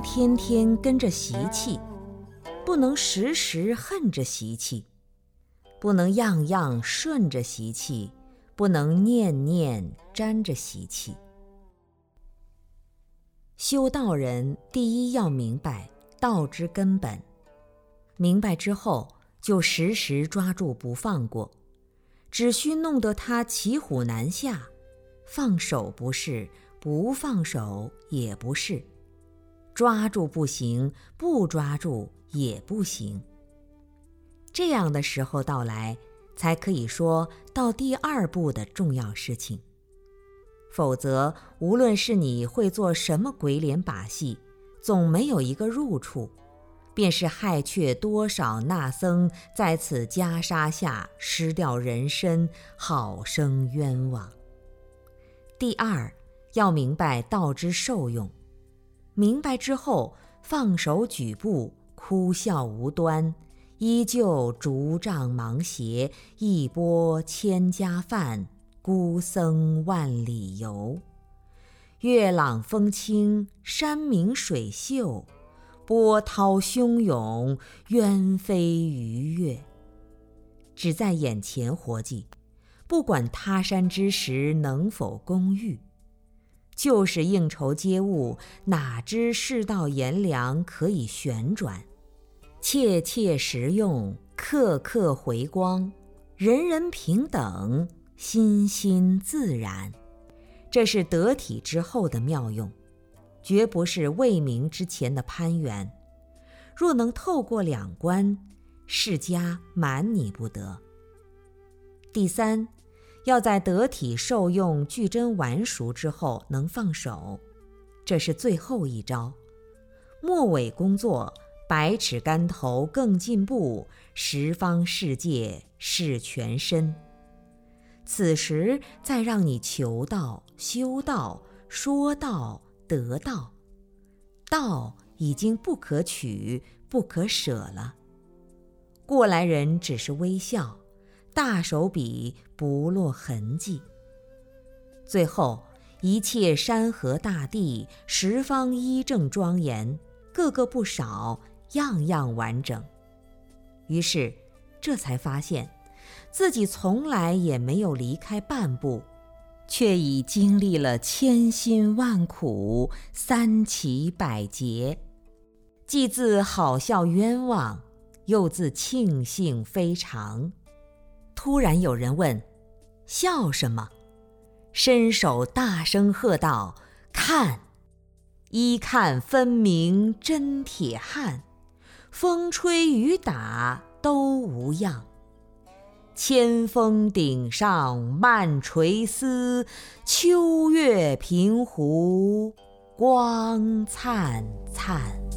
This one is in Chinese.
天天跟着习气，不能时时恨着习气，不能样样顺着习气，不能念念沾着习气。修道人第一要明白道之根本，明白之后就时时抓住不放过，只需弄得他骑虎难下，放手不是，不放手也不是，抓住不行，不抓住也不行。这样的时候到来，才可以说到第二步的重要事情。否则，无论是你会做什么鬼脸把戏，总没有一个入处，便是害却多少那僧在此袈裟下失掉人身，好生冤枉。第二，要明白道之受用，明白之后，放手举步，哭笑无端，依旧竹杖芒鞋，一钵千家饭。孤僧万里游，月朗风清，山明水秀，波涛汹涌，鸢飞鱼跃。只在眼前活计，不管他山之石能否攻玉。就是应酬接物，哪知世道炎凉可以旋转？切切实用，刻刻回光，人人平等。心心自然，这是得体之后的妙用，绝不是未明之前的攀援。若能透过两关，世家瞒你不得。第三，要在得体受用、具真完熟之后能放手，这是最后一招。末尾工作，百尺竿头更进步，十方世界是全身。此时再让你求道、修道、说道、得道，道已经不可取、不可舍了。过来人只是微笑，大手笔不落痕迹。最后，一切山河大地、十方一正庄严，个个不少，样样完整。于是，这才发现。自己从来也没有离开半步，却已经历了千辛万苦、三奇百劫，既自好笑冤枉，又自庆幸非常。突然有人问：“笑什么？”伸手大声喝道：“看！一看分明真铁汉，风吹雨打都无恙。”千峰顶上漫垂丝，秋月平湖光灿灿。